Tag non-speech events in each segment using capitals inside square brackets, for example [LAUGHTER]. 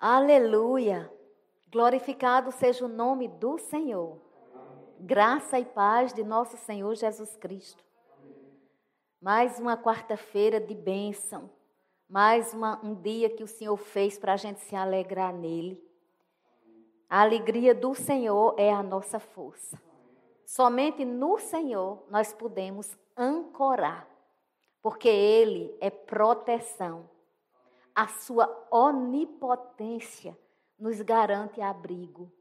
Aleluia! Glorificado seja o nome do Senhor. Graça e paz de nosso Senhor Jesus Cristo. Mais uma quarta-feira de bênção. Mais uma, um dia que o Senhor fez para a gente se alegrar nele. A alegria do Senhor é a nossa força. Somente no Senhor nós podemos ancorar, porque Ele é proteção. A sua onipotência nos garante abrigo.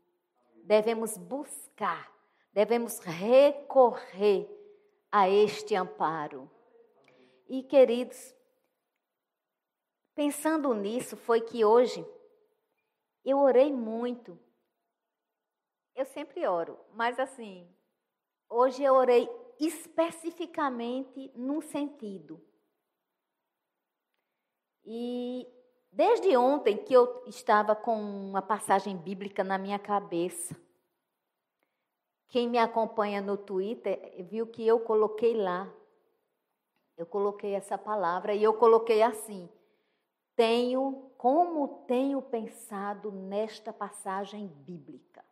Devemos buscar, devemos recorrer a este amparo. E, queridos, pensando nisso, foi que hoje eu orei muito. Eu sempre oro, mas assim, hoje eu orei especificamente num sentido. E desde ontem que eu estava com uma passagem bíblica na minha cabeça. Quem me acompanha no Twitter viu que eu coloquei lá. Eu coloquei essa palavra e eu coloquei assim: tenho, como tenho pensado nesta passagem bíblica.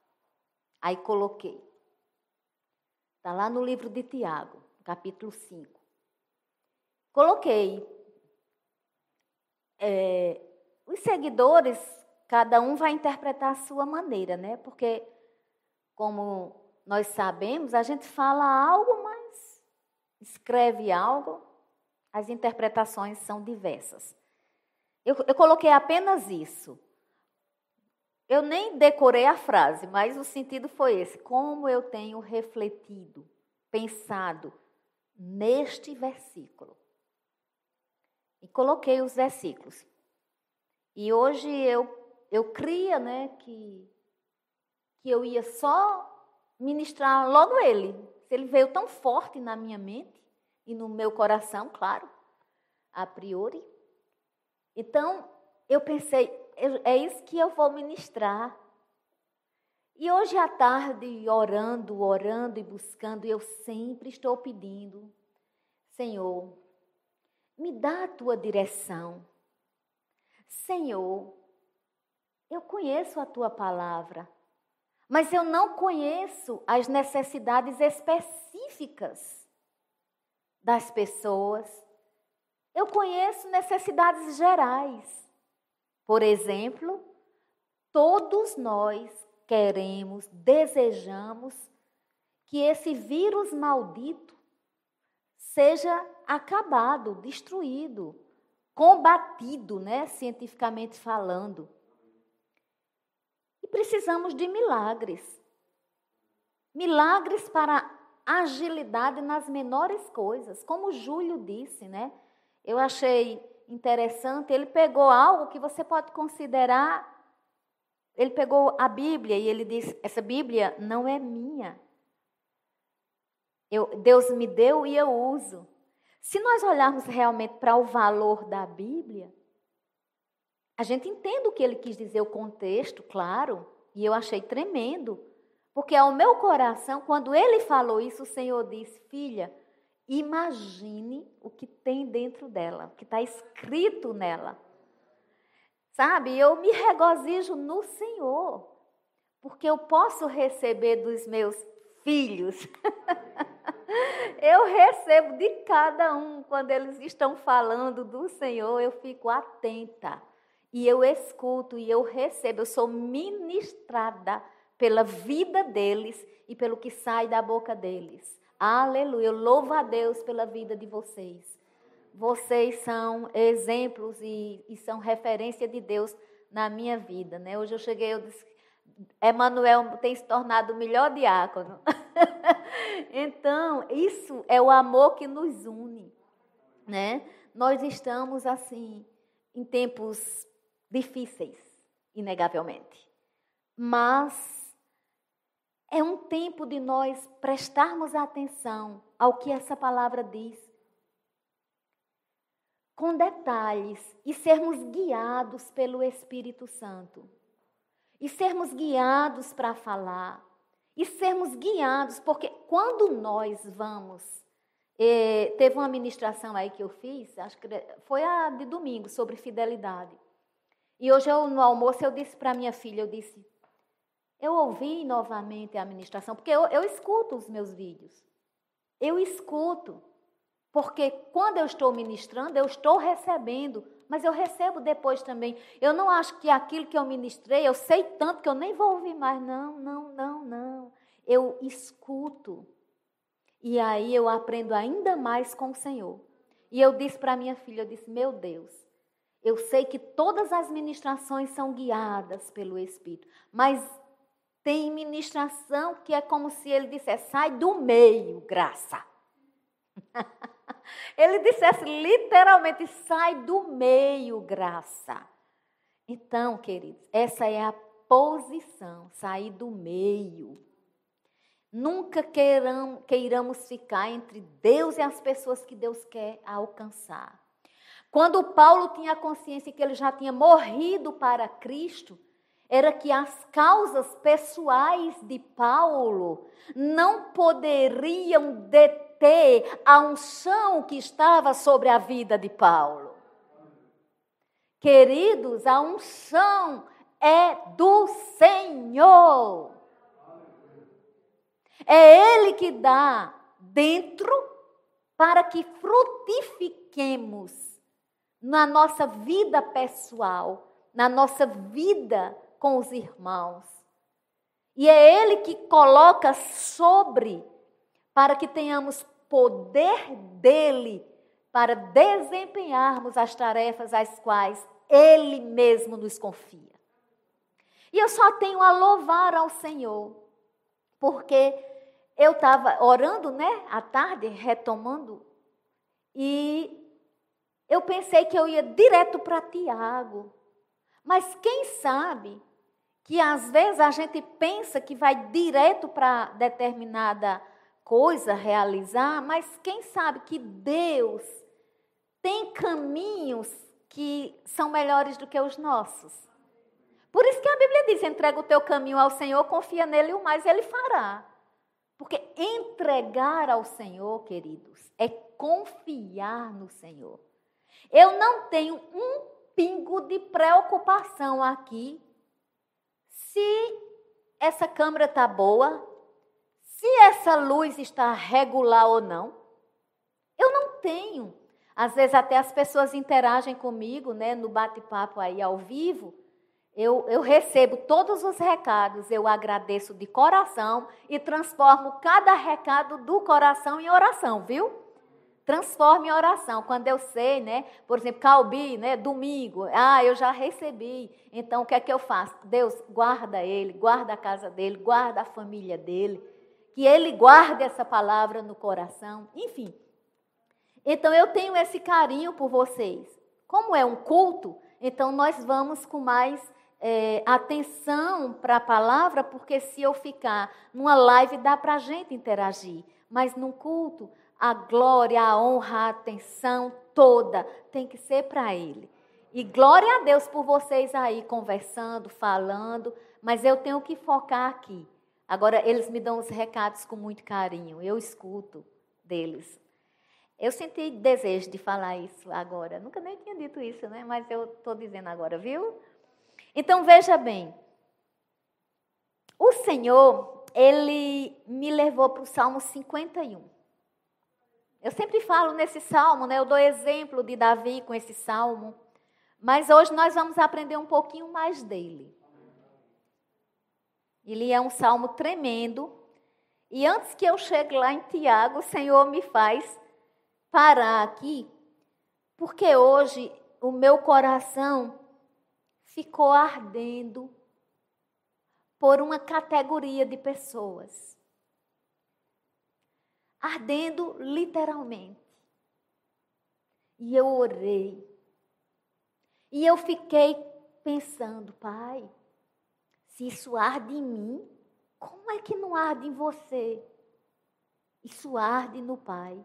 Aí coloquei. Está lá no livro de Tiago, capítulo 5. Coloquei. É, os seguidores, cada um vai interpretar a sua maneira, né? Porque, como nós sabemos, a gente fala algo, mas escreve algo, as interpretações são diversas. Eu, eu coloquei apenas isso. Eu nem decorei a frase, mas o sentido foi esse. Como eu tenho refletido, pensado neste versículo. E coloquei os versículos. E hoje eu, eu cria né, que, que eu ia só ministrar logo ele. Ele veio tão forte na minha mente e no meu coração, claro, a priori. Então, eu pensei, é isso que eu vou ministrar. E hoje à tarde, orando, orando e buscando, eu sempre estou pedindo, Senhor, me dá a tua direção. Senhor, eu conheço a tua palavra, mas eu não conheço as necessidades específicas das pessoas. Eu conheço necessidades gerais. Por exemplo, todos nós queremos, desejamos que esse vírus maldito seja acabado, destruído, combatido, né, cientificamente falando. E precisamos de milagres. Milagres para agilidade nas menores coisas, como o Júlio disse, né? Eu achei interessante, ele pegou algo que você pode considerar. Ele pegou a Bíblia e ele disse: Essa Bíblia não é minha. Eu, Deus me deu e eu uso. Se nós olharmos realmente para o valor da Bíblia, a gente entende o que ele quis dizer, o contexto, claro, e eu achei tremendo. Porque ao meu coração, quando ele falou isso, o Senhor disse: Filha, Imagine o que tem dentro dela, o que está escrito nela. Sabe, eu me regozijo no Senhor, porque eu posso receber dos meus filhos. [LAUGHS] eu recebo de cada um, quando eles estão falando do Senhor, eu fico atenta. E eu escuto e eu recebo, eu sou ministrada pela vida deles e pelo que sai da boca deles. Aleluia. Eu louvo a Deus pela vida de vocês. Vocês são exemplos e, e são referência de Deus na minha vida. Né? Hoje eu cheguei, eu disse, Emanuel tem se tornado o melhor diácono. [LAUGHS] então, isso é o amor que nos une. Né? Nós estamos, assim, em tempos difíceis, inegavelmente. Mas é um tempo de nós prestarmos atenção ao que essa palavra diz. Com detalhes e sermos guiados pelo Espírito Santo. E sermos guiados para falar. E sermos guiados, porque quando nós vamos. Eh, teve uma ministração aí que eu fiz, acho que foi a de domingo, sobre fidelidade. E hoje eu, no almoço eu disse para minha filha, eu disse, eu ouvi novamente a ministração, porque eu, eu escuto os meus vídeos. Eu escuto. Porque quando eu estou ministrando, eu estou recebendo, mas eu recebo depois também. Eu não acho que aquilo que eu ministrei, eu sei tanto que eu nem vou ouvir mais. Não, não, não, não. Eu escuto. E aí eu aprendo ainda mais com o Senhor. E eu disse para minha filha, eu disse, meu Deus, eu sei que todas as ministrações são guiadas pelo Espírito, mas tem ministração que é como se ele dissesse: sai do meio, graça. [LAUGHS] ele dissesse literalmente: sai do meio, graça. Então, queridos, essa é a posição, sair do meio. Nunca queiram, queiramos ficar entre Deus e as pessoas que Deus quer alcançar. Quando Paulo tinha consciência que ele já tinha morrido para Cristo, era que as causas pessoais de Paulo não poderiam deter a unção que estava sobre a vida de Paulo. Queridos, a unção é do Senhor. É Ele que dá dentro para que frutifiquemos na nossa vida pessoal, na nossa vida com os irmãos. E é Ele que coloca sobre, para que tenhamos poder dele para desempenharmos as tarefas às quais Ele mesmo nos confia. E eu só tenho a louvar ao Senhor, porque eu estava orando, né, à tarde, retomando, e eu pensei que eu ia direto para Tiago. Mas quem sabe que às vezes a gente pensa que vai direto para determinada coisa realizar, mas quem sabe que Deus tem caminhos que são melhores do que os nossos. Por isso que a Bíblia diz: entrega o teu caminho ao Senhor, confia nele o mais ele fará. Porque entregar ao Senhor, queridos, é confiar no Senhor. Eu não tenho um pingo de preocupação aqui se essa câmera está boa, se essa luz está regular ou não. Eu não tenho. Às vezes até as pessoas interagem comigo, né, no bate-papo aí ao vivo. Eu, eu recebo todos os recados, eu agradeço de coração e transformo cada recado do coração em oração, viu? Transforme em oração. Quando eu sei, né? Por exemplo, Calbi, né? Domingo. Ah, eu já recebi. Então, o que é que eu faço? Deus, guarda ele, guarda a casa dele, guarda a família dele. Que ele guarde essa palavra no coração. Enfim. Então, eu tenho esse carinho por vocês. Como é um culto, então nós vamos com mais é, atenção para a palavra, porque se eu ficar numa live, dá para a gente interagir. Mas num culto, a glória, a honra, a atenção toda tem que ser para Ele. E glória a Deus por vocês aí conversando, falando, mas eu tenho que focar aqui. Agora, eles me dão os recados com muito carinho, eu escuto deles. Eu senti desejo de falar isso agora. Nunca nem tinha dito isso, né? Mas eu estou dizendo agora, viu? Então, veja bem. O Senhor, Ele me levou para o Salmo 51. Eu sempre falo nesse salmo, né? Eu dou exemplo de Davi com esse salmo. Mas hoje nós vamos aprender um pouquinho mais dele. Ele é um salmo tremendo. E antes que eu chegue lá em Tiago, o Senhor me faz parar aqui, porque hoje o meu coração ficou ardendo por uma categoria de pessoas ardendo literalmente. E eu orei. E eu fiquei pensando, pai, se isso arde em mim, como é que não arde em você? Isso arde no pai.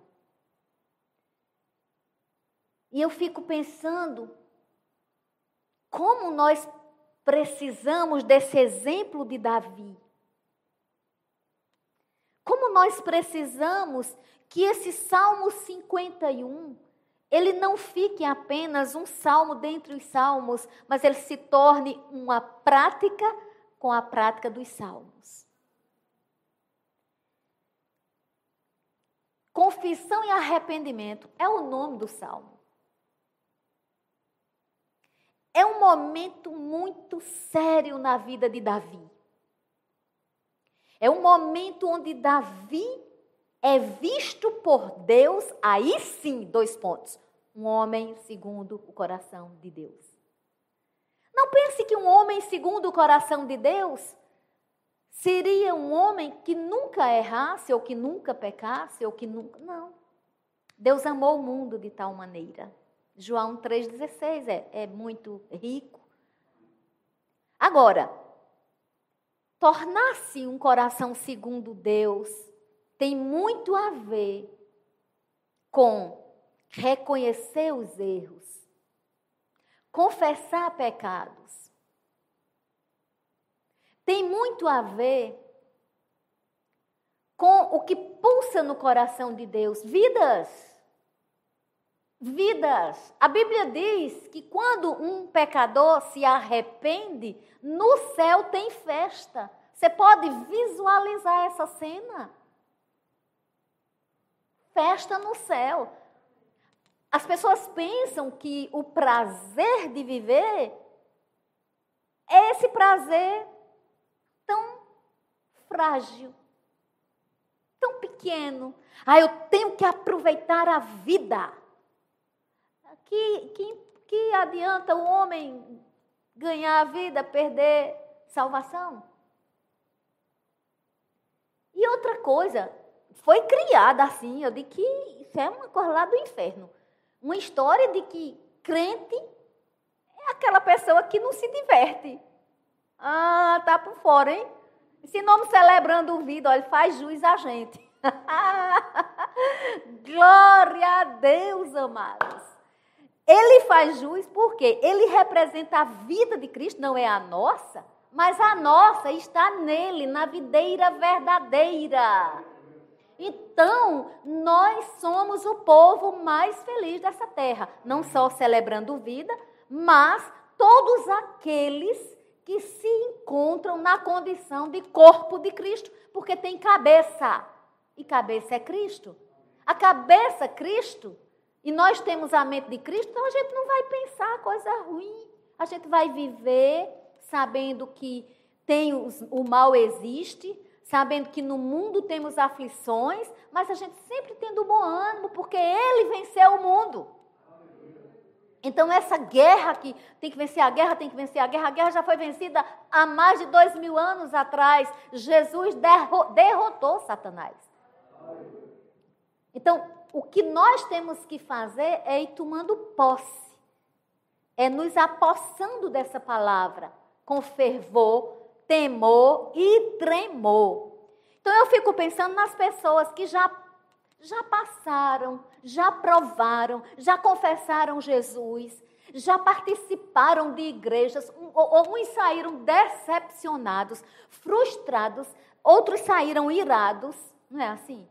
E eu fico pensando como nós precisamos desse exemplo de Davi. Como nós precisamos que esse Salmo 51 ele não fique apenas um salmo dentre os salmos, mas ele se torne uma prática com a prática dos salmos. Confissão e arrependimento é o nome do salmo. É um momento muito sério na vida de Davi. É um momento onde Davi é visto por Deus, aí sim, dois pontos. Um homem segundo o coração de Deus. Não pense que um homem segundo o coração de Deus seria um homem que nunca errasse, ou que nunca pecasse, ou que nunca. Não. Deus amou o mundo de tal maneira. João 3,16 é, é muito rico. Agora, tornar-se um coração segundo Deus tem muito a ver com reconhecer os erros, confessar pecados. Tem muito a ver com o que pulsa no coração de Deus, vidas vidas. A Bíblia diz que quando um pecador se arrepende, no céu tem festa. Você pode visualizar essa cena? Festa no céu. As pessoas pensam que o prazer de viver é esse prazer tão frágil, tão pequeno. Ah, eu tenho que aproveitar a vida. Que, que, que adianta o homem ganhar a vida, perder salvação? E outra coisa, foi criada assim, eu digo que isso é uma coisa lá do inferno. Uma história de que crente é aquela pessoa que não se diverte. Ah, tá por fora, hein? Se não celebrando o vida, olha, faz juiz a gente. [LAUGHS] Glória a Deus, amados. Ele faz jus porque ele representa a vida de Cristo, não é a nossa, mas a nossa está nele, na videira verdadeira. Então, nós somos o povo mais feliz dessa terra, não só celebrando vida, mas todos aqueles que se encontram na condição de corpo de Cristo, porque tem cabeça, e cabeça é Cristo. A cabeça, Cristo, e nós temos a mente de Cristo, então a gente não vai pensar coisa ruim. A gente vai viver sabendo que tem os, o mal existe, sabendo que no mundo temos aflições, mas a gente sempre tendo bom ânimo, porque Ele venceu o mundo. Então, essa guerra que tem que vencer a guerra, tem que vencer a guerra, a guerra já foi vencida há mais de dois mil anos atrás. Jesus derrotou Satanás. Então, o que nós temos que fazer é ir tomando posse, é nos apossando dessa palavra com fervor, temor e tremor. Então eu fico pensando nas pessoas que já já passaram, já provaram, já confessaram Jesus, já participaram de igrejas, ou uns saíram decepcionados, frustrados, outros saíram irados, não é assim?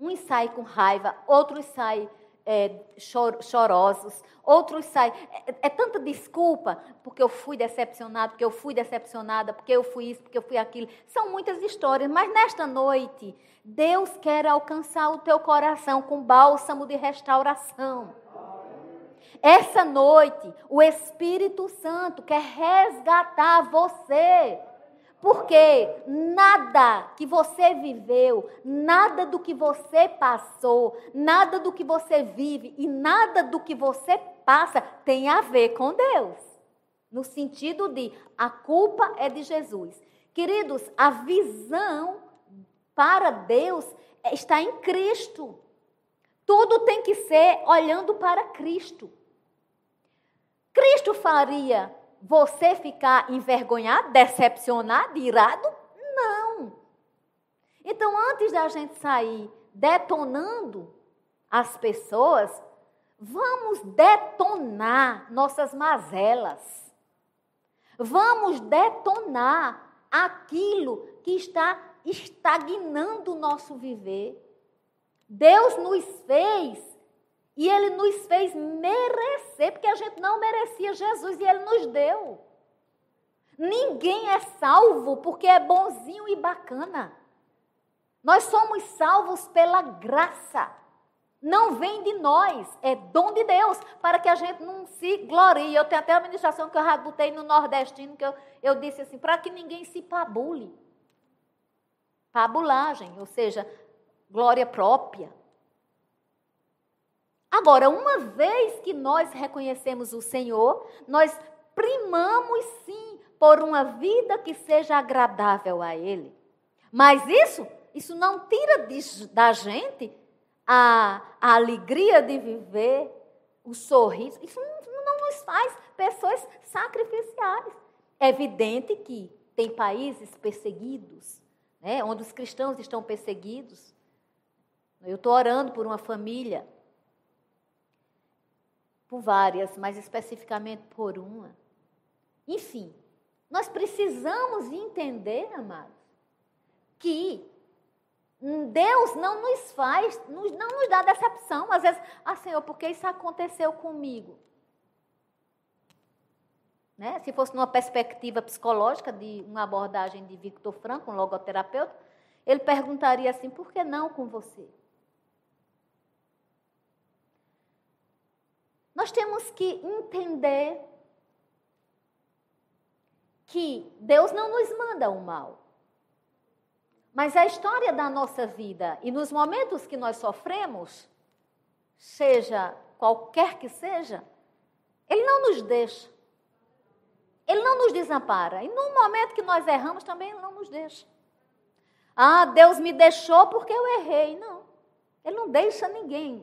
Uns saem com raiva, outros saem é, chor, chorosos, outros saem. É, é, tanta desculpa, porque eu fui decepcionado, porque eu fui decepcionada, porque eu fui isso, porque eu fui aquilo. São muitas histórias, mas nesta noite, Deus quer alcançar o teu coração com bálsamo de restauração. Essa noite, o Espírito Santo quer resgatar você porque nada que você viveu, nada do que você passou, nada do que você vive e nada do que você passa tem a ver com Deus. No sentido de a culpa é de Jesus. Queridos, a visão para Deus está em Cristo. Tudo tem que ser olhando para Cristo. Cristo faria você ficar envergonhado, decepcionado, irado? Não. Então, antes da gente sair detonando as pessoas, vamos detonar nossas mazelas. Vamos detonar aquilo que está estagnando o nosso viver. Deus nos fez E ele nos fez merecer, porque a gente não merecia Jesus e ele nos deu. Ninguém é salvo porque é bonzinho e bacana. Nós somos salvos pela graça. Não vem de nós, é dom de Deus, para que a gente não se glorie. Eu tenho até a administração que eu rabutei no nordestino, que eu, eu disse assim, para que ninguém se pabule. Pabulagem, ou seja, glória própria. Agora, uma vez que nós reconhecemos o Senhor, nós primamos sim por uma vida que seja agradável a Ele. Mas isso, isso não tira de, da gente a, a, alegria de viver, o sorriso. Isso não, não nos faz pessoas sacrificiais. É evidente que tem países perseguidos, né, onde os cristãos estão perseguidos. Eu estou orando por uma família por várias, mas especificamente por uma. Enfim, nós precisamos entender, amados, que Deus não nos faz, não nos dá decepção. Às vezes, ah, Senhor, por que isso aconteceu comigo? Né? Se fosse numa perspectiva psicológica, de uma abordagem de Victor Franco, um logoterapeuta, ele perguntaria assim: por que não com você? Nós temos que entender que Deus não nos manda o mal. Mas a história da nossa vida e nos momentos que nós sofremos, seja qualquer que seja, Ele não nos deixa. Ele não nos desampara. E no momento que nós erramos, também Ele não nos deixa. Ah, Deus me deixou porque eu errei. Não. Ele não deixa ninguém.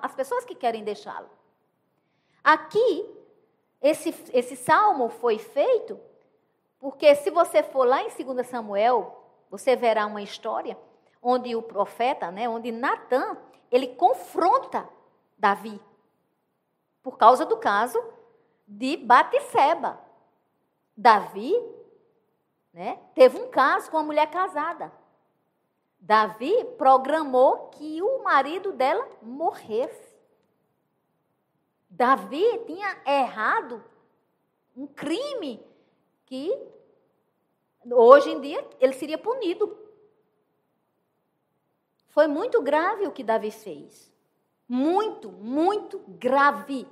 As pessoas que querem deixá-lo. Aqui, esse, esse salmo foi feito porque, se você for lá em 2 Samuel, você verá uma história onde o profeta, né, onde Natan, ele confronta Davi por causa do caso de Batisseba. Davi né, teve um caso com uma mulher casada. Davi programou que o marido dela morresse. Davi tinha errado um crime que hoje em dia ele seria punido. Foi muito grave o que Davi fez. Muito, muito grave.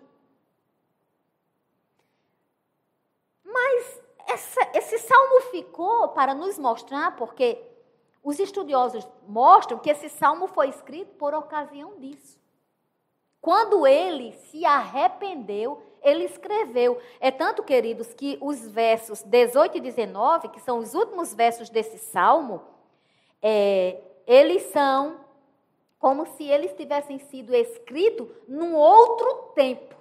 Mas essa, esse salmo ficou para nos mostrar, porque os estudiosos mostram que esse salmo foi escrito por ocasião disso. Quando ele se arrependeu, ele escreveu. É tanto, queridos, que os versos 18 e 19, que são os últimos versos desse salmo, é, eles são como se eles tivessem sido escritos num outro tempo.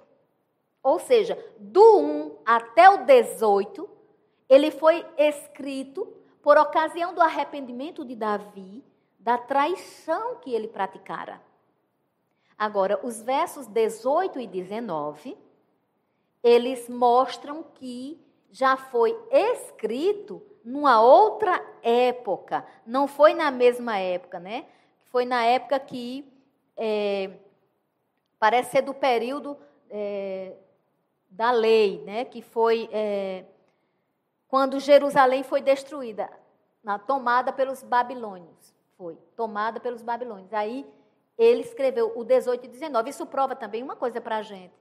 Ou seja, do 1 até o 18, ele foi escrito por ocasião do arrependimento de Davi, da traição que ele praticara. Agora, os versos 18 e 19, eles mostram que já foi escrito numa outra época, não foi na mesma época, né? Foi na época que é, parece ser do período é, da lei, né? Que foi é, quando Jerusalém foi destruída, na tomada pelos babilônios, foi tomada pelos babilônios. Aí ele escreveu o 18 e 19. Isso prova também uma coisa para a gente,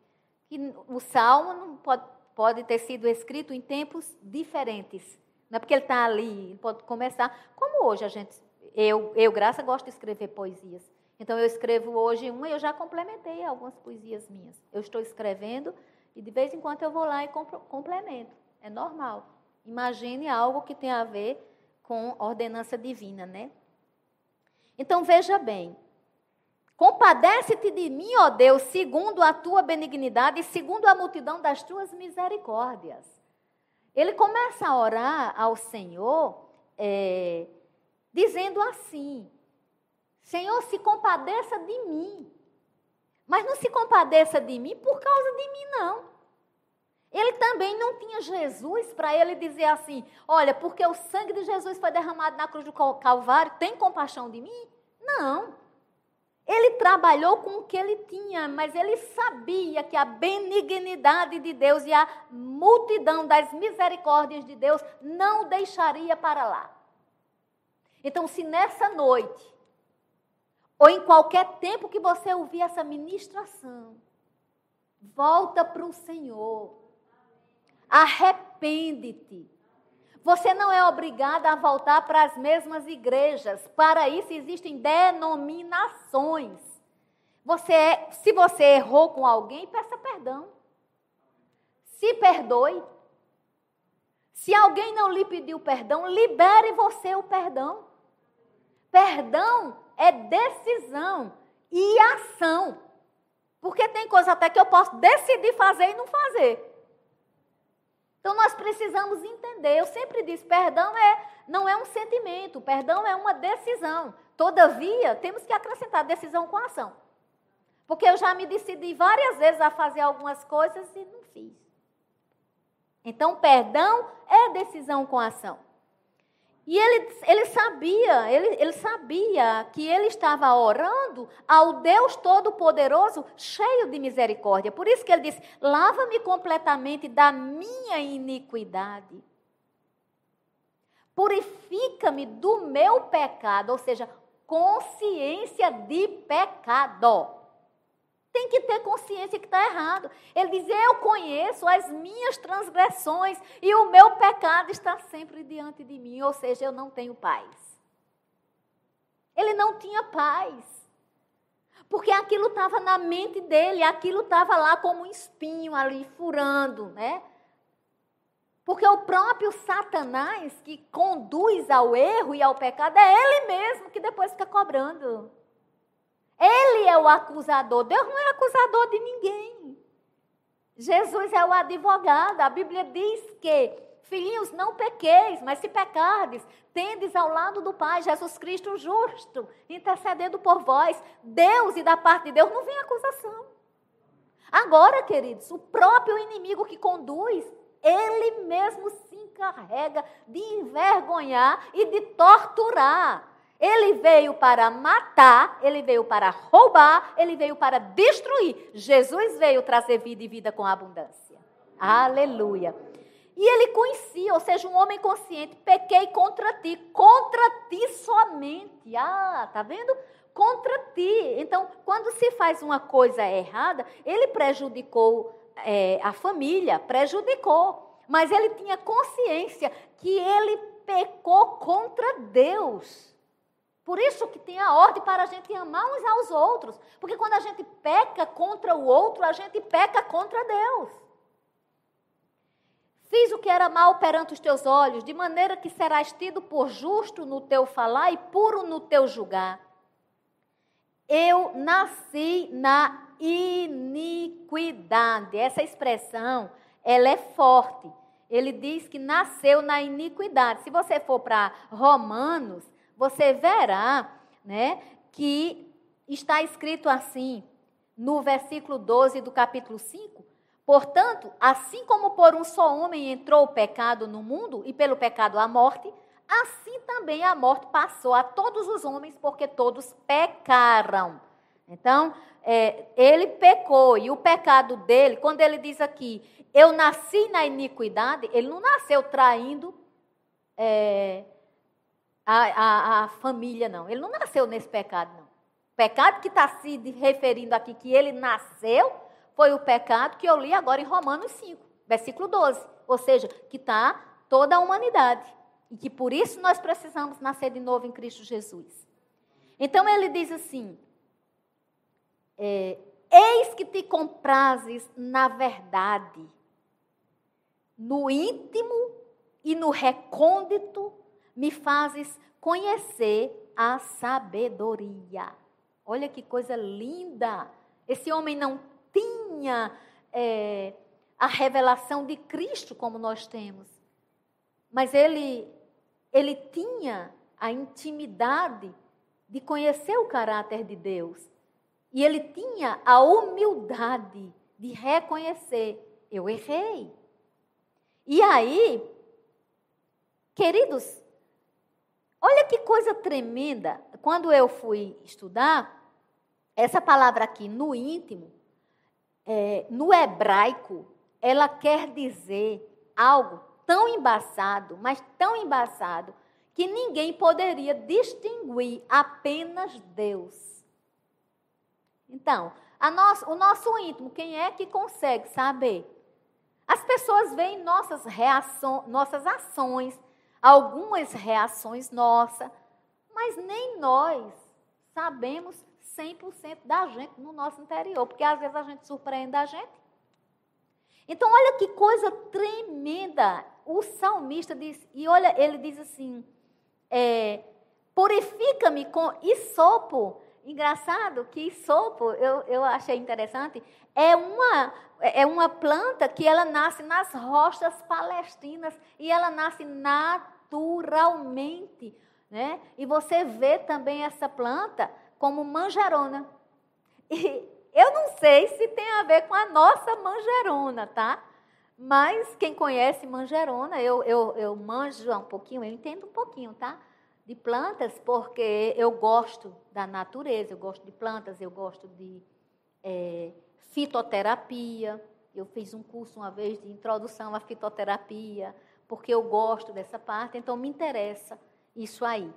que o Salmo não pode, pode ter sido escrito em tempos diferentes. Não é porque ele está ali, ele pode começar, como hoje a gente, eu, eu, Graça, gosto de escrever poesias. Então, eu escrevo hoje uma e eu já complementei algumas poesias minhas. Eu estou escrevendo e de vez em quando eu vou lá e complemento. É normal. Imagine algo que tem a ver com ordenança divina, né? Então, veja bem, Compadece-te de mim, ó Deus, segundo a tua benignidade e segundo a multidão das tuas misericórdias. Ele começa a orar ao Senhor, é, dizendo assim: Senhor, se compadeça de mim. Mas não se compadeça de mim por causa de mim, não. Ele também não tinha Jesus para ele dizer assim: olha, porque o sangue de Jesus foi derramado na cruz do Calvário, tem compaixão de mim? Não. Ele trabalhou com o que ele tinha, mas ele sabia que a benignidade de Deus e a multidão das misericórdias de Deus não deixaria para lá. Então, se nessa noite, ou em qualquer tempo que você ouvir essa ministração, volta para o Senhor, arrepende-te. Você não é obrigada a voltar para as mesmas igrejas. Para isso existem denominações. Você é, se você errou com alguém, peça perdão. Se perdoe. Se alguém não lhe pediu perdão, libere você o perdão. Perdão é decisão e ação. Porque tem coisa até que eu posso decidir fazer e não fazer. Então nós precisamos entender. Eu sempre disse, perdão é não é um sentimento, perdão é uma decisão. Todavia, temos que acrescentar decisão com ação. Porque eu já me decidi várias vezes a fazer algumas coisas e não fiz. Então, perdão é decisão com ação. E ele, ele sabia, ele, ele sabia que ele estava orando ao Deus Todo-Poderoso, cheio de misericórdia. Por isso que ele disse: lava-me completamente da minha iniquidade. Purifica-me do meu pecado, ou seja, consciência de pecado tem que ter consciência que está errado. Ele diz: Eu conheço as minhas transgressões e o meu pecado está sempre diante de mim, ou seja, eu não tenho paz. Ele não tinha paz. Porque aquilo estava na mente dele, aquilo estava lá como um espinho ali furando, né? Porque o próprio Satanás que conduz ao erro e ao pecado é ele mesmo que depois fica cobrando. Ele é o acusador. Deus não é acusador de ninguém. Jesus é o advogado. A Bíblia diz que, filhinhos, não pequeis, mas se pecardes, tendes ao lado do Pai, Jesus Cristo justo, intercedendo por vós. Deus e da parte de Deus não vem acusação. Agora, queridos, o próprio inimigo que conduz, ele mesmo se encarrega de envergonhar e de torturar. Ele veio para matar, ele veio para roubar, ele veio para destruir. Jesus veio trazer vida e vida com abundância. Aleluia. E ele conhecia, ou seja, um homem consciente, pequei contra ti, contra ti somente. Ah, tá vendo? Contra ti. Então, quando se faz uma coisa errada, ele prejudicou é, a família, prejudicou. Mas ele tinha consciência que ele pecou contra Deus. Por isso que tem a ordem para a gente amar uns aos outros. Porque quando a gente peca contra o outro, a gente peca contra Deus. Fiz o que era mal perante os teus olhos, de maneira que serás tido por justo no teu falar e puro no teu julgar. Eu nasci na iniquidade. Essa expressão, ela é forte. Ele diz que nasceu na iniquidade. Se você for para Romanos, você verá né, que está escrito assim, no versículo 12 do capítulo 5. Portanto, assim como por um só homem entrou o pecado no mundo, e pelo pecado a morte, assim também a morte passou a todos os homens, porque todos pecaram. Então, é, ele pecou, e o pecado dele, quando ele diz aqui, eu nasci na iniquidade, ele não nasceu traindo, é, a, a, a família, não. Ele não nasceu nesse pecado, não. O pecado que está se referindo aqui, que ele nasceu, foi o pecado que eu li agora em Romanos 5, versículo 12. Ou seja, que está toda a humanidade. E que por isso nós precisamos nascer de novo em Cristo Jesus. Então ele diz assim: é, Eis que te comprases na verdade, no íntimo e no recôndito me fazes conhecer a sabedoria. Olha que coisa linda! Esse homem não tinha é, a revelação de Cristo como nós temos, mas ele, ele tinha a intimidade de conhecer o caráter de Deus. E ele tinha a humildade de reconhecer: eu errei. E aí, queridos, Olha que coisa tremenda. Quando eu fui estudar, essa palavra aqui, no íntimo, é, no hebraico, ela quer dizer algo tão embaçado, mas tão embaçado, que ninguém poderia distinguir apenas Deus. Então, nosso, o nosso íntimo, quem é que consegue saber? As pessoas veem nossas reações, nossas ações, algumas reações nossas, mas nem nós sabemos 100% da gente no nosso interior, porque às vezes a gente surpreende a gente. Então, olha que coisa tremenda. O salmista diz, e olha, ele diz assim: é, purifica-me com isopo. Engraçado que isopo, eu, eu achei interessante, é uma, é uma planta que ela nasce nas rochas palestinas e ela nasce naturalmente. Né? E você vê também essa planta como manjerona. E eu não sei se tem a ver com a nossa manjerona, tá? Mas quem conhece manjerona, eu, eu, eu manjo um pouquinho, eu entendo um pouquinho, tá? De plantas, porque eu gosto da natureza, eu gosto de plantas, eu gosto de é, fitoterapia. Eu fiz um curso uma vez de introdução à fitoterapia, porque eu gosto dessa parte, então me interessa isso aí.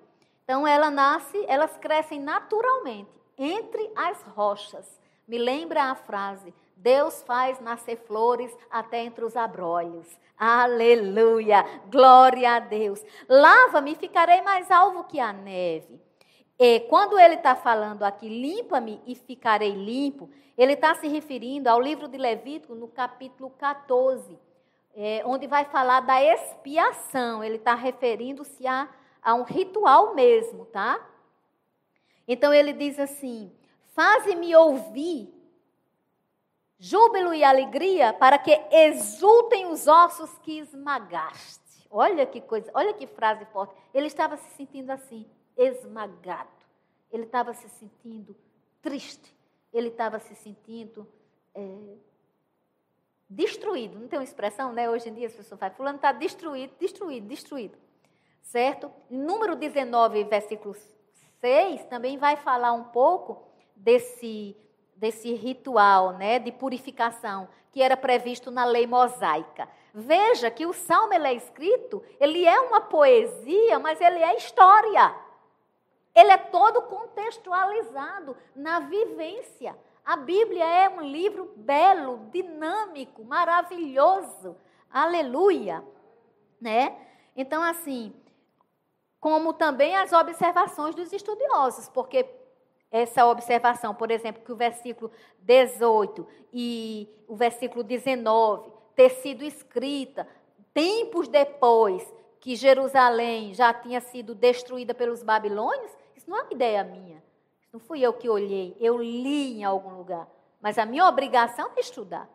Então ela nasce, elas crescem naturalmente entre as rochas. Me lembra a frase: Deus faz nascer flores até entre os abrolhos. Aleluia! Glória a Deus. Lava-me ficarei mais alvo que a neve. Quando ele está falando aqui, limpa-me e ficarei limpo, ele está se referindo ao livro de Levítico, no capítulo 14, é, onde vai falar da expiação. Ele está referindo-se a, a um ritual mesmo, tá? Então ele diz assim: Faze-me ouvir júbilo e alegria para que exultem os ossos que esmagaste. Olha que coisa, olha que frase forte. Ele estava se sentindo assim, esmagado. Ele estava se sentindo triste. Ele estava se sentindo é, destruído. Não tem uma expressão, né? Hoje em dia as pessoas falam, fulano está destruído, destruído, destruído. Certo? Número 19, versículo 6, também vai falar um pouco desse, desse ritual né, de purificação que era previsto na lei mosaica. Veja que o salmo ele é escrito, ele é uma poesia, mas ele é história. Ele é todo contextualizado na vivência. A Bíblia é um livro belo, dinâmico, maravilhoso. Aleluia, né? Então assim, como também as observações dos estudiosos, porque essa observação, por exemplo, que o versículo 18 e o versículo 19 ter sido escrita tempos depois que Jerusalém já tinha sido destruída pelos babilônios, não é uma ideia minha. Isso não fui eu que olhei, eu li em algum lugar. Mas a minha obrigação é estudar.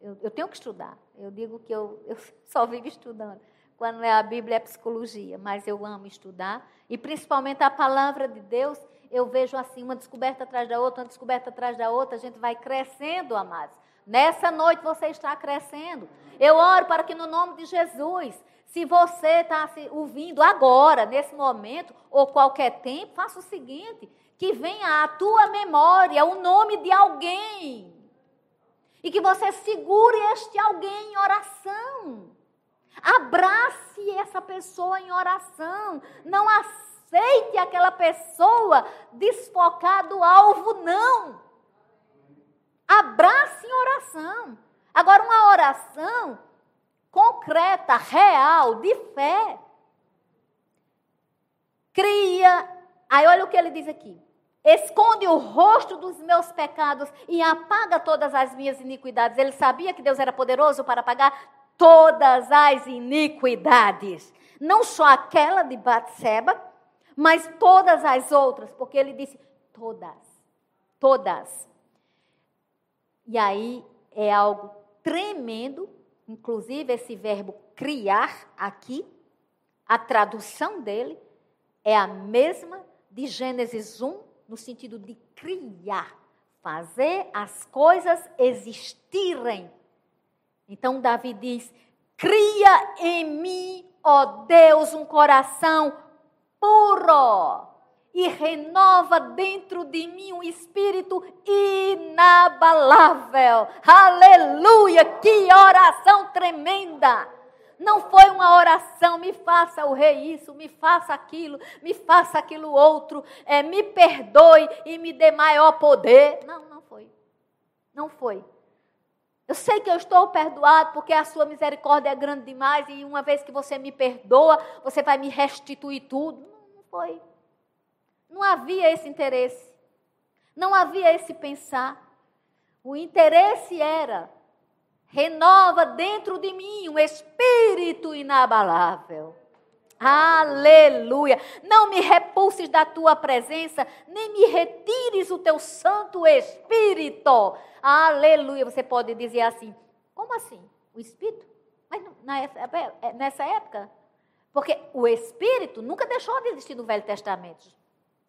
Eu, eu tenho que estudar. Eu digo que eu, eu [LAUGHS] só vivo estudando. Quando é a Bíblia, é psicologia. Mas eu amo estudar. E principalmente a palavra de Deus eu vejo assim, uma descoberta atrás da outra, uma descoberta atrás da outra, a gente vai crescendo, amados. Nessa noite você está crescendo. Eu oro para que no nome de Jesus, se você está ouvindo agora, nesse momento, ou qualquer tempo, faça o seguinte: que venha à tua memória o nome de alguém. E que você segure este alguém em oração. Abrace essa pessoa em oração. Não aceite aceite aquela pessoa desfocar do alvo, não. Abrace em oração. Agora, uma oração concreta, real, de fé. Cria. Aí, olha o que ele diz aqui. Esconde o rosto dos meus pecados e apaga todas as minhas iniquidades. Ele sabia que Deus era poderoso para apagar todas as iniquidades. Não só aquela de Batseba, mas todas as outras, porque ele disse todas, todas. E aí é algo tremendo, inclusive esse verbo criar aqui, a tradução dele é a mesma de Gênesis 1, no sentido de criar, fazer as coisas existirem. Então Davi diz: Cria em mim, ó Deus, um coração puro e renova dentro de mim um espírito inabalável. Aleluia! Que oração tremenda! Não foi uma oração, me faça o rei isso, me faça aquilo, me faça aquilo outro, é, me perdoe e me dê maior poder. Não, não foi. Não foi. Eu sei que eu estou perdoado porque a sua misericórdia é grande demais e uma vez que você me perdoa, você vai me restituir tudo. Não, não foi. Não havia esse interesse. Não havia esse pensar. O interesse era renova dentro de mim um espírito inabalável. Aleluia! Não me repulses da tua presença, nem me retires o teu Santo Espírito. Aleluia! Você pode dizer assim: como assim? O Espírito? Mas é, nessa época? Porque o Espírito nunca deixou de existir no Velho Testamento.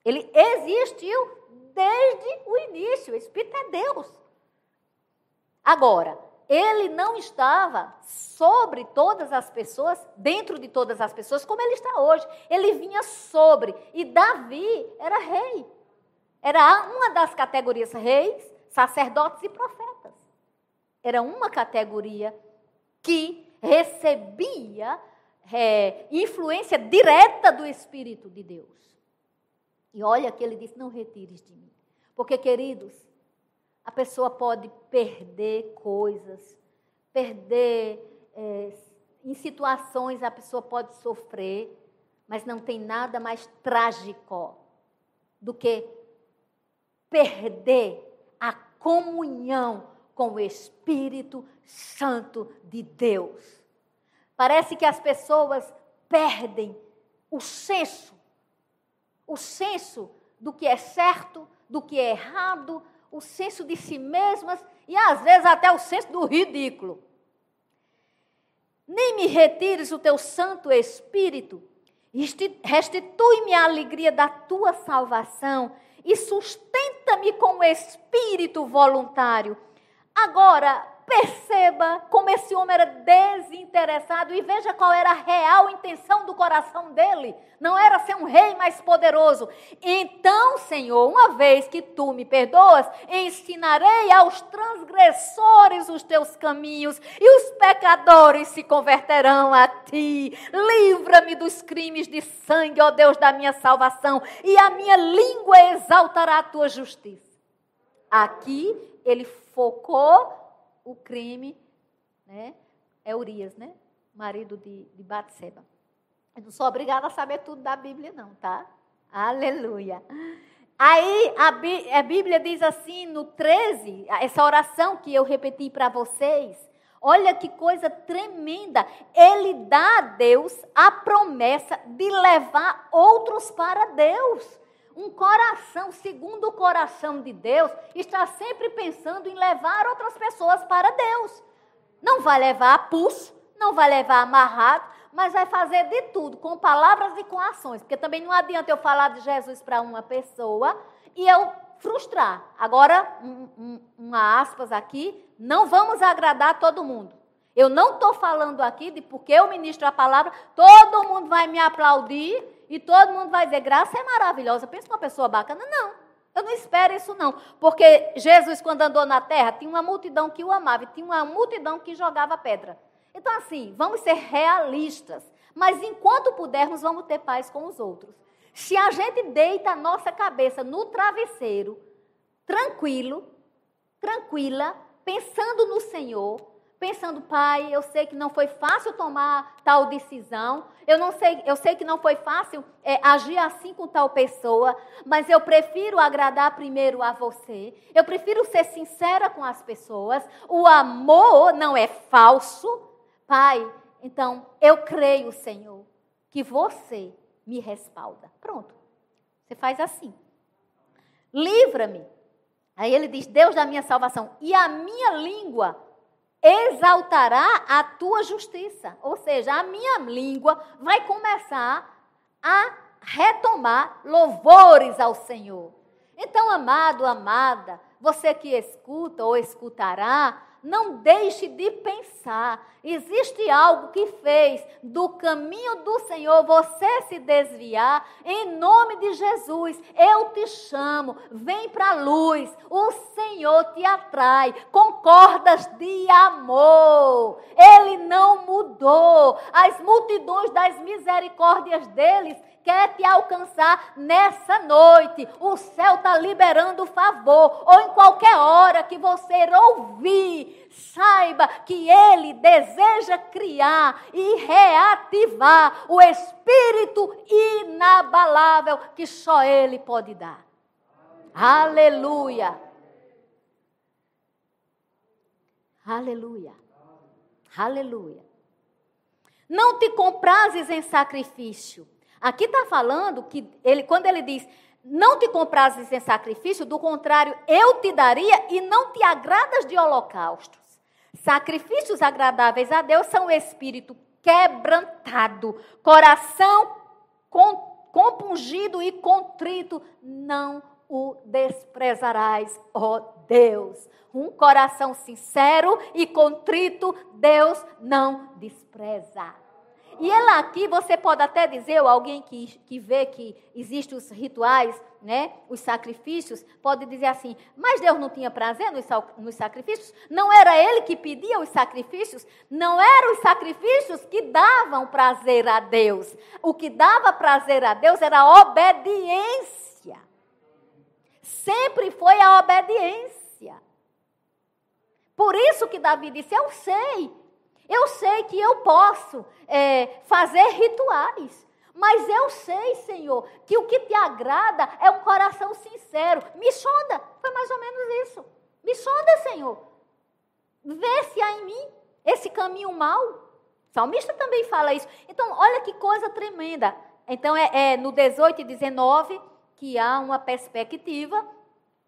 Ele existiu desde o início. O Espírito é Deus. Agora, ele não estava sobre todas as pessoas, dentro de todas as pessoas, como ele está hoje. Ele vinha sobre. E Davi era rei. Era uma das categorias reis, sacerdotes e profetas. Era uma categoria que recebia é, influência direta do Espírito de Deus. E olha que ele disse: Não retires de mim. Porque, queridos, a pessoa pode perder coisas, perder. É, em situações a pessoa pode sofrer, mas não tem nada mais trágico do que perder a comunhão com o Espírito Santo de Deus. Parece que as pessoas perdem o senso, o senso do que é certo, do que é errado, o senso de si mesmas e às vezes até o senso do ridículo. Nem me retires o teu Santo Espírito, restitui-me a alegria da tua salvação e sustenta-me com o espírito voluntário. Agora, perceba como esse homem era desinteressado e veja qual era a real intenção do coração dele. Não era ser um rei mais poderoso. Então, Senhor, uma vez que tu me perdoas, ensinarei aos transgressores os teus caminhos e os pecadores se converterão a ti. Livra-me dos crimes de sangue, ó Deus da minha salvação, e a minha língua exaltará a tua justiça. Aqui ele focou o crime, né? É Urias, né? Marido de, de Batseba. Eu não sou obrigada a saber tudo da Bíblia, não, tá? Aleluia. Aí a, a Bíblia diz assim no 13, essa oração que eu repeti para vocês. Olha que coisa tremenda. Ele dá a Deus a promessa de levar outros para Deus. Um coração, segundo o coração de Deus, está sempre pensando em levar outras pessoas para Deus. Não vai levar a pulso, não vai levar amarrado, mas vai fazer de tudo, com palavras e com ações. Porque também não adianta eu falar de Jesus para uma pessoa e eu frustrar. Agora, um, um, uma aspas aqui, não vamos agradar todo mundo. Eu não estou falando aqui de porque eu ministro a palavra, todo mundo vai me aplaudir e todo mundo vai dizer, graça é maravilhosa. Pensa uma pessoa bacana. Não, eu não espero isso não. Porque Jesus, quando andou na terra, tinha uma multidão que o amava e tinha uma multidão que jogava pedra. Então, assim, vamos ser realistas. Mas enquanto pudermos, vamos ter paz com os outros. Se a gente deita a nossa cabeça no travesseiro, tranquilo, tranquila, pensando no Senhor, pensando, pai, eu sei que não foi fácil tomar tal decisão, eu não sei, eu sei que não foi fácil é, agir assim com tal pessoa, mas eu prefiro agradar primeiro a você. Eu prefiro ser sincera com as pessoas. O amor não é falso, pai. Então eu creio, Senhor, que você me respalda. Pronto. Você faz assim. Livra-me. Aí ele diz: Deus da minha salvação e a minha língua exaltará a tua justiça. Ou seja, a minha língua vai começar a retomar louvores ao Senhor. Então, amado, amada, você que escuta ou escutará, não deixe de pensar. Existe algo que fez do caminho do Senhor você se desviar. Em nome de Jesus, eu te chamo. Vem para a luz. O Senhor te atrai com cordas de amor. Ele não mudou. As multidões das misericórdias deles quer te alcançar nessa noite. O céu está liberando favor. Ou em qualquer hora que você ouvir, saiba que Ele deseja criar e reativar o espírito inabalável que só Ele pode dar. Aleluia. Aleluia. Aleluia. Não te comprases em sacrifício Aqui está falando que ele, quando ele diz, não te comprases em sacrifício, do contrário, eu te daria e não te agradas de holocaustos. Sacrifícios agradáveis a Deus são espírito quebrantado, coração compungido e contrito, não o desprezarás, ó Deus. Um coração sincero e contrito, Deus não despreza. E ela aqui, você pode até dizer, ou alguém que, que vê que existem os rituais, né, os sacrifícios, pode dizer assim, mas Deus não tinha prazer nos, nos sacrifícios? Não era Ele que pedia os sacrifícios? Não eram os sacrifícios que davam prazer a Deus. O que dava prazer a Deus era a obediência. Sempre foi a obediência. Por isso que Davi disse, eu sei eu sei que eu posso é, fazer rituais. Mas eu sei, Senhor, que o que te agrada é um coração sincero. Me sonda. Foi mais ou menos isso. Me sonda, Senhor. Vê se há em mim esse caminho mau. O salmista também fala isso. Então, olha que coisa tremenda. Então, é, é no 18 e 19 que há uma perspectiva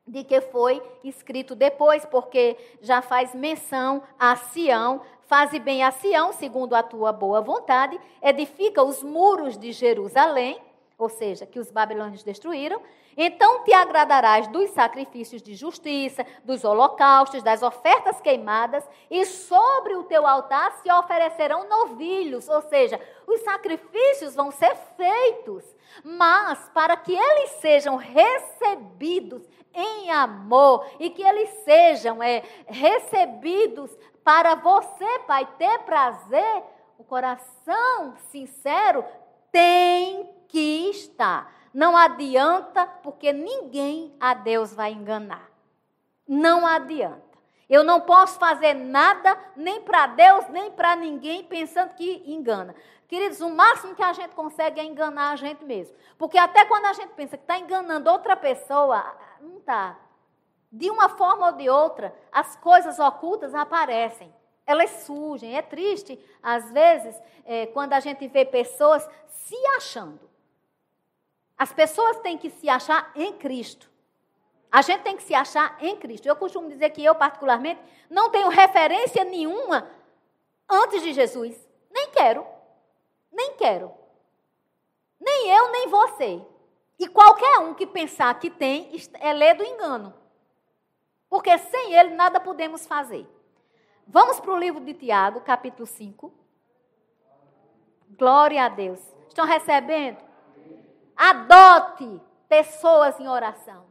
de que foi escrito depois, porque já faz menção a Sião, Faze bem a Sião, segundo a tua boa vontade, edifica os muros de Jerusalém, ou seja, que os babilônios destruíram. Então te agradarás dos sacrifícios de justiça, dos holocaustos, das ofertas queimadas, e sobre o teu altar se oferecerão novilhos, ou seja, os sacrifícios vão ser feitos, mas para que eles sejam recebidos em amor e que eles sejam é, recebidos para você, Pai, ter prazer, o coração sincero tem que estar. Não adianta, porque ninguém a Deus vai enganar. Não adianta. Eu não posso fazer nada, nem para Deus, nem para ninguém, pensando que engana. Queridos, o máximo que a gente consegue é enganar a gente mesmo. Porque até quando a gente pensa que está enganando outra pessoa, não está de uma forma ou de outra, as coisas ocultas aparecem. Elas surgem. É triste, às vezes, é, quando a gente vê pessoas se achando. As pessoas têm que se achar em Cristo. A gente tem que se achar em Cristo. Eu costumo dizer que eu, particularmente, não tenho referência nenhuma antes de Jesus. Nem quero. Nem quero. Nem eu, nem você. E qualquer um que pensar que tem, é ler do engano. Porque sem ele nada podemos fazer. Vamos para o livro de Tiago, capítulo 5. Glória a Deus. Estão recebendo? Adote pessoas em oração.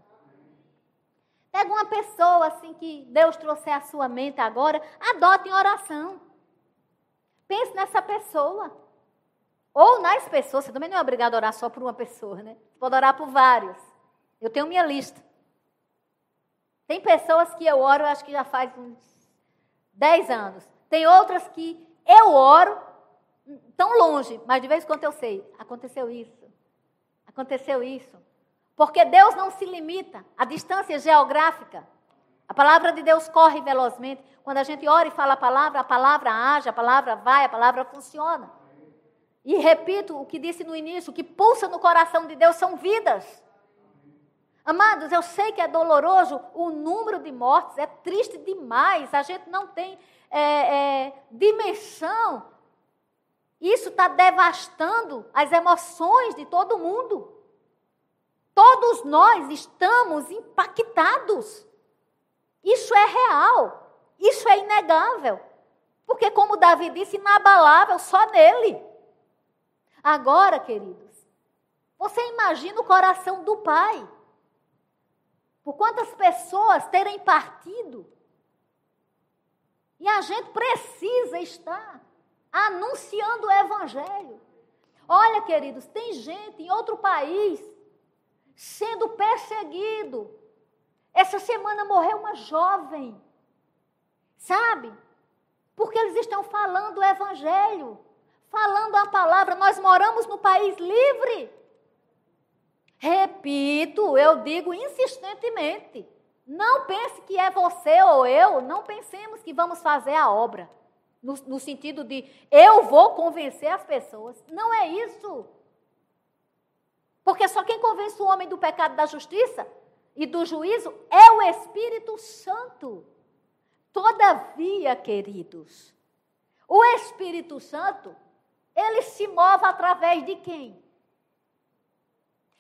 Pega uma pessoa assim que Deus trouxe à sua mente agora, adote em oração. Pense nessa pessoa. Ou nas pessoas, você também não é obrigado a orar só por uma pessoa, né? Pode orar por vários. Eu tenho minha lista. Tem pessoas que eu oro, acho que já faz uns 10 anos. Tem outras que eu oro tão longe, mas de vez em quando eu sei. Aconteceu isso. Aconteceu isso. Porque Deus não se limita à distância geográfica. A palavra de Deus corre velozmente. Quando a gente ora e fala a palavra, a palavra age, a palavra vai, a palavra funciona. E repito o que disse no início: o que pulsa no coração de Deus são vidas. Amados, eu sei que é doloroso o número de mortes, é triste demais, a gente não tem é, é, dimensão. Isso está devastando as emoções de todo mundo. Todos nós estamos impactados. Isso é real. Isso é inegável. Porque, como Davi disse, inabalável só nele. Agora, queridos, você imagina o coração do pai. Por quantas pessoas terem partido. E a gente precisa estar anunciando o evangelho. Olha, queridos, tem gente em outro país sendo perseguido. Essa semana morreu uma jovem, sabe? Porque eles estão falando o evangelho, falando a palavra. Nós moramos no país livre. Repito, eu digo insistentemente. Não pense que é você ou eu, não pensemos que vamos fazer a obra. No, no, sentido de eu vou convencer as pessoas. Não é isso. Porque só quem convence o homem do pecado da justiça e do juízo é o Espírito Santo. Todavia, queridos, o Espírito Santo, ele se move através de quem?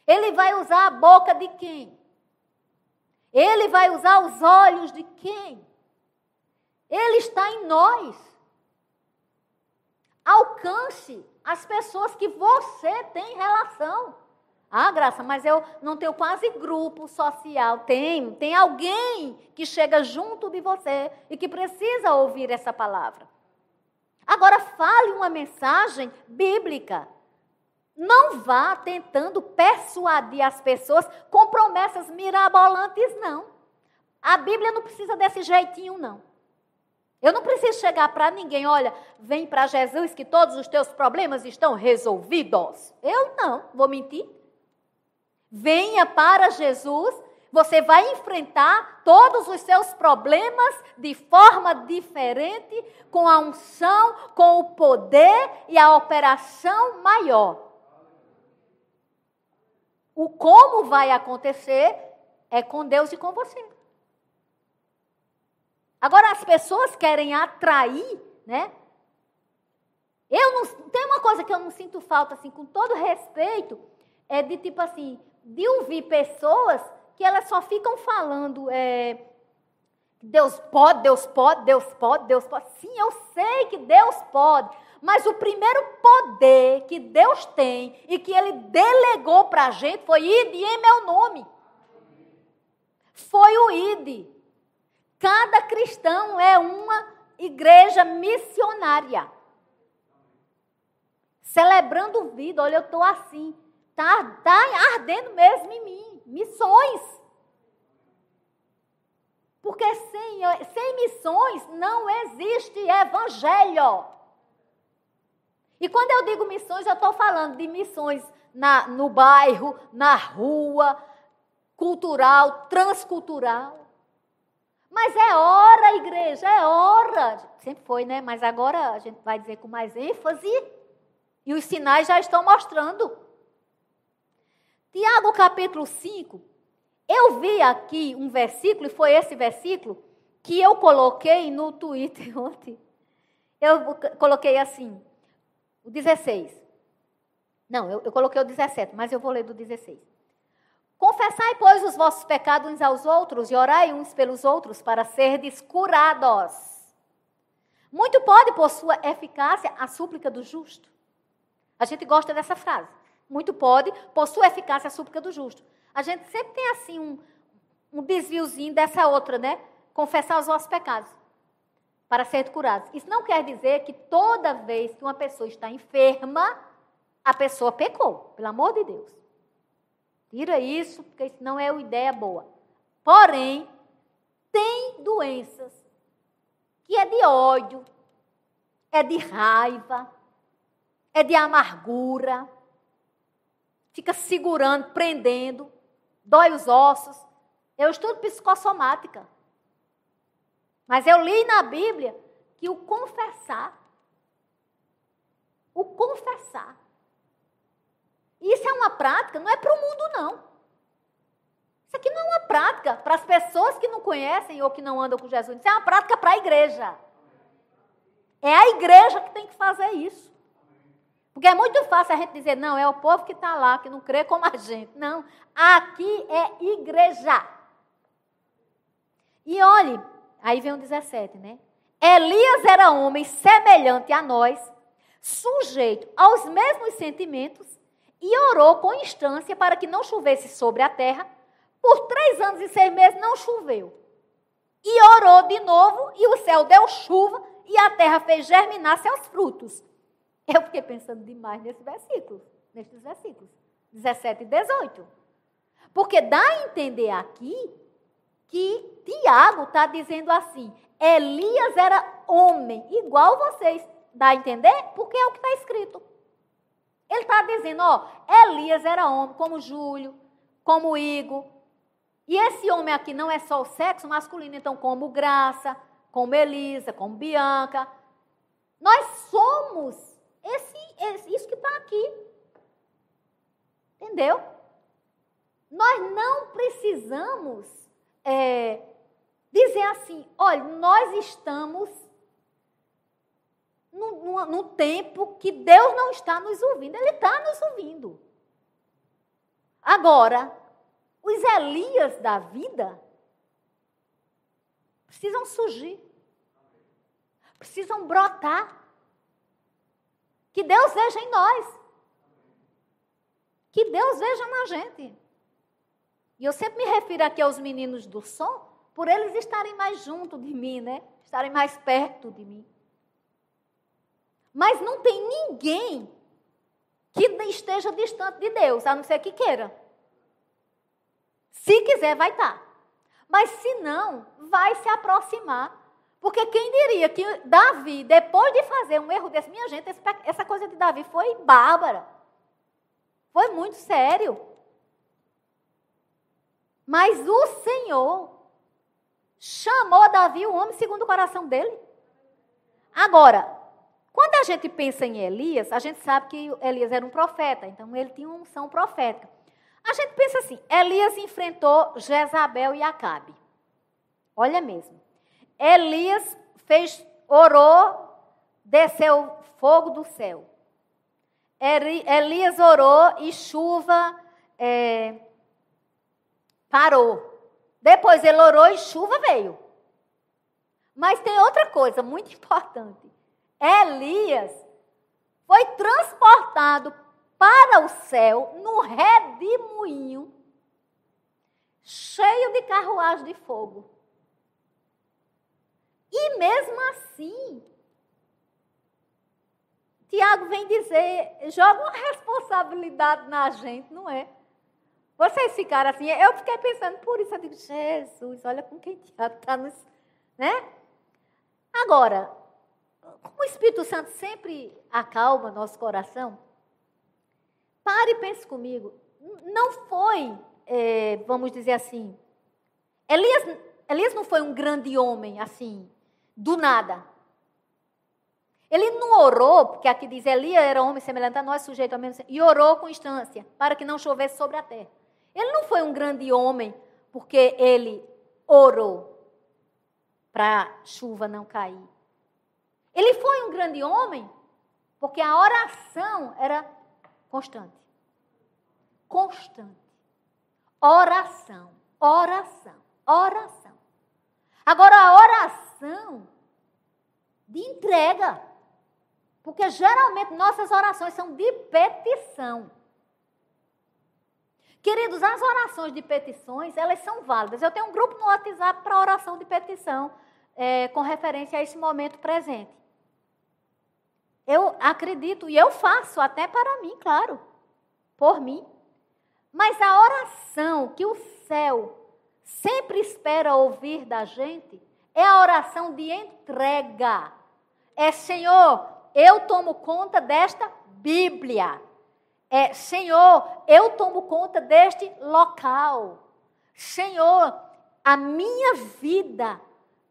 Ele vai usar a boca de quem? Ele vai usar os olhos de quem? Ele está em nós. Alcance as pessoas que você tem relação. Ah, Graça, mas eu não tenho quase grupo social. Tem, tem alguém que chega junto de você e que precisa ouvir essa palavra. Agora, fale uma mensagem bíblica. Não vá tentando persuadir as pessoas com promessas mirabolantes, não. A Bíblia não precisa desse jeitinho, não. Eu não preciso chegar para ninguém, olha, vem para Jesus que todos os teus problemas estão resolvidos. Eu não, vou mentir. Venha para Jesus, você vai enfrentar todos os seus problemas de forma diferente, com a unção, com o poder e a operação maior. O como vai acontecer é com Deus e com você. Agora as pessoas querem atrair, né? Eu não tem uma coisa que eu não sinto falta assim, com todo respeito, é de tipo assim, de ouvir pessoas que elas só ficam falando é, Deus pode, Deus pode, Deus pode, Deus pode. Sim, eu sei que Deus pode, mas o primeiro poder que Deus tem e que Ele delegou para a gente foi ide em meu nome. Foi o ide. Cada cristão é uma igreja missionária. Celebrando vida, olha, eu estou assim. Está tá ardendo mesmo em mim. Missões. Porque sem, sem missões não existe evangelho. E quando eu digo missões, eu estou falando de missões na, no bairro, na rua, cultural, transcultural. Mas é hora, igreja, é hora. Sempre foi, né? Mas agora a gente vai dizer com mais ênfase. E os sinais já estão mostrando. Tiago capítulo 5, eu vi aqui um versículo, e foi esse versículo que eu coloquei no Twitter [LAUGHS] ontem. Eu coloquei assim, o 16. Não, eu, eu coloquei o 17, mas eu vou ler do 16. Confessai, pois, os vossos pecados uns aos outros e orai uns pelos outros para serdes curados. Muito pode, por sua eficácia, a súplica do justo. A gente gosta dessa frase muito pode, por sua eficácia, a súplica do justo. A gente sempre tem assim um, um desviozinho dessa outra, né? Confessar os vossos pecados para ser curados. Isso não quer dizer que toda vez que uma pessoa está enferma, a pessoa pecou, pelo amor de Deus. Tira isso, porque isso não é uma ideia boa. Porém, tem doenças que é de ódio, é de raiva, é de amargura, fica segurando, prendendo, dói os ossos. Eu estudo psicossomática. Mas eu li na Bíblia que o confessar, o confessar, isso é uma prática, não é para o mundo, não. Isso aqui não é uma prática para as pessoas que não conhecem ou que não andam com Jesus. Isso é uma prática para a igreja. É a igreja que tem que fazer isso. Porque é muito fácil a gente dizer, não, é o povo que está lá, que não crê como a gente. Não, aqui é igreja. E olhe, aí vem o 17, né? Elias era homem semelhante a nós, sujeito aos mesmos sentimentos, e orou com instância para que não chovesse sobre a terra. Por três anos e seis meses não choveu. E orou de novo, e o céu deu chuva, e a terra fez germinar seus frutos. Eu fiquei pensando demais nesse versículo, nesses versículos, 17 e 18. Porque dá a entender aqui que Tiago está dizendo assim: Elias era homem, igual vocês. Dá a entender? Porque é o que está escrito. Ele está dizendo, ó, Elias era homem, como Júlio, como Igor. E esse homem aqui não é só o sexo masculino, então, como Graça, como Elisa, como Bianca. Nós somos esse, esse isso que está aqui. Entendeu? Nós não precisamos é, dizer assim: olha, nós estamos no, no, tempo que Deus não está nos ouvindo, Ele está nos ouvindo. Agora, os Elias da vida precisam surgir, precisam brotar. Que Deus veja em nós. Que Deus veja na gente. E eu sempre me refiro aqui aos meninos do som, por eles estarem mais junto de mim, né? Estarem mais perto de mim. Mas não tem ninguém que esteja distante de Deus, a não ser que queira. Se quiser, vai estar. Mas se não, vai se aproximar. Porque quem diria que Davi, depois de fazer um erro desse, minha gente, essa coisa de Davi foi bárbara. Foi muito sério. Mas o Senhor chamou Davi o homem segundo o coração dele. Agora, quando a gente pensa em Elias, a gente sabe que Elias era um profeta, então ele tinha uma unção profética. A gente pensa assim: Elias enfrentou Jezabel e Acabe. Olha mesmo. Elias fez, orou, desceu fogo do céu. Elias orou e chuva é, parou. Depois ele orou e chuva veio. Mas tem outra coisa muito [LAUGHS] importante. Elias foi transportado para o céu no redemoinho cheio de carruagem de fogo. E mesmo assim, Tiago vem dizer, joga uma responsabilidade na gente, não é? Vocês ficaram assim, eu fiquei pensando por isso, eu digo, Jesus, olha com quem Tiago está nos. Né? Agora, como o Espírito Santo sempre acalma nosso coração, pare e pense comigo. Não foi, é, vamos dizer assim, Elias, Elias não foi um grande homem, assim, do nada. Ele não orou, porque aqui diz Elias era homem semelhante a nós, sujeito ao mesmo, e orou com instância, para que não chovesse sobre a terra. Ele não foi um grande homem, porque ele orou para a chuva não cair. Ele foi um grande homem porque a oração era constante. Constante. Oração, oração, oração. Agora, a oração de entrega. Porque geralmente nossas orações são de petição. Queridos, as orações de petições, elas são válidas. Eu tenho um grupo no WhatsApp para oração de petição, é, com referência a esse momento presente. Eu acredito e eu faço até para mim, claro, por mim. Mas a oração que o céu sempre espera ouvir da gente é a oração de entrega. É, Senhor, eu tomo conta desta Bíblia. É, Senhor, eu tomo conta deste local. Senhor, a minha vida,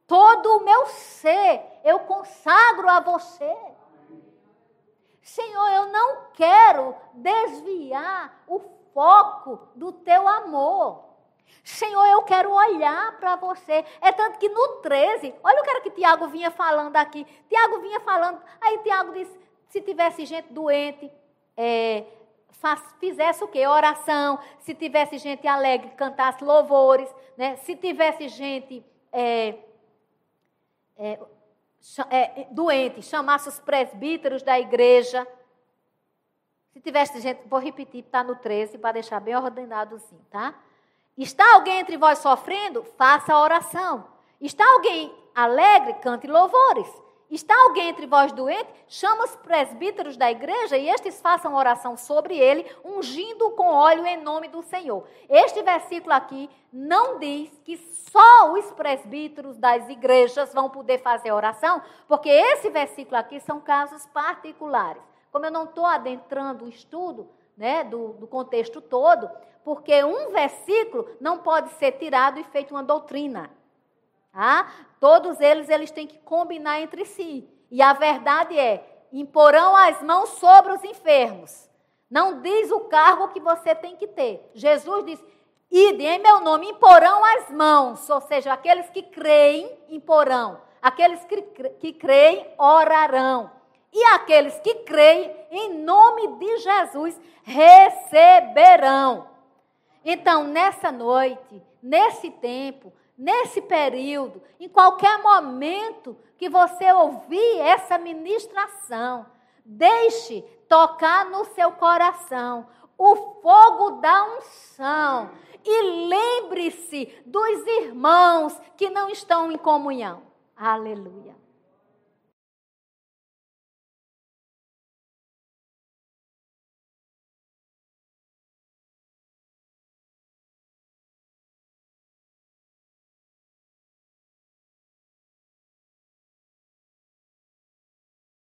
todo o meu ser, eu consagro a você. Senhor, eu não quero desviar o foco do teu amor. Senhor, eu quero olhar para você. É tanto que no 13, olha o que era que Tiago vinha falando aqui. Tiago vinha falando, aí Tiago disse: se tivesse gente doente, é, faz, fizesse o quê? Oração. Se tivesse gente alegre, cantasse louvores. Né? Se tivesse gente é, é, é, doente, chamasse os presbíteros da igreja. Se tivesse gente, vou repetir, está no 13, para deixar bem ordenado assim, tá? Está alguém entre vós sofrendo? Faça oração. Está alguém alegre? Cante louvores. Está alguém entre vós doente? Chama os presbíteros da igreja e estes façam oração sobre ele, ungindo com óleo em nome do Senhor. Este versículo aqui não diz que só os presbíteros das igrejas vão poder fazer oração, porque esse versículo aqui são casos particulares. Como eu não estou adentrando o estudo né, do, do contexto todo, porque um versículo não pode ser tirado e feito uma doutrina. Tá? Todos eles, eles têm que combinar entre si. E a verdade é, imporão as mãos sobre os enfermos. Não diz o cargo que você tem que ter. Jesus diz, ide em meu nome, imporão as mãos. Ou seja, aqueles que creem, imporão. Aqueles que, que creem, orarão. E aqueles que creem, em nome de Jesus, receberão. Então, nessa noite, nesse tempo, nesse período, em qualquer momento que você ouvir essa ministração, deixe tocar no seu coração o fogo da unção e lembre-se dos irmãos que não estão em comunhão. Aleluia.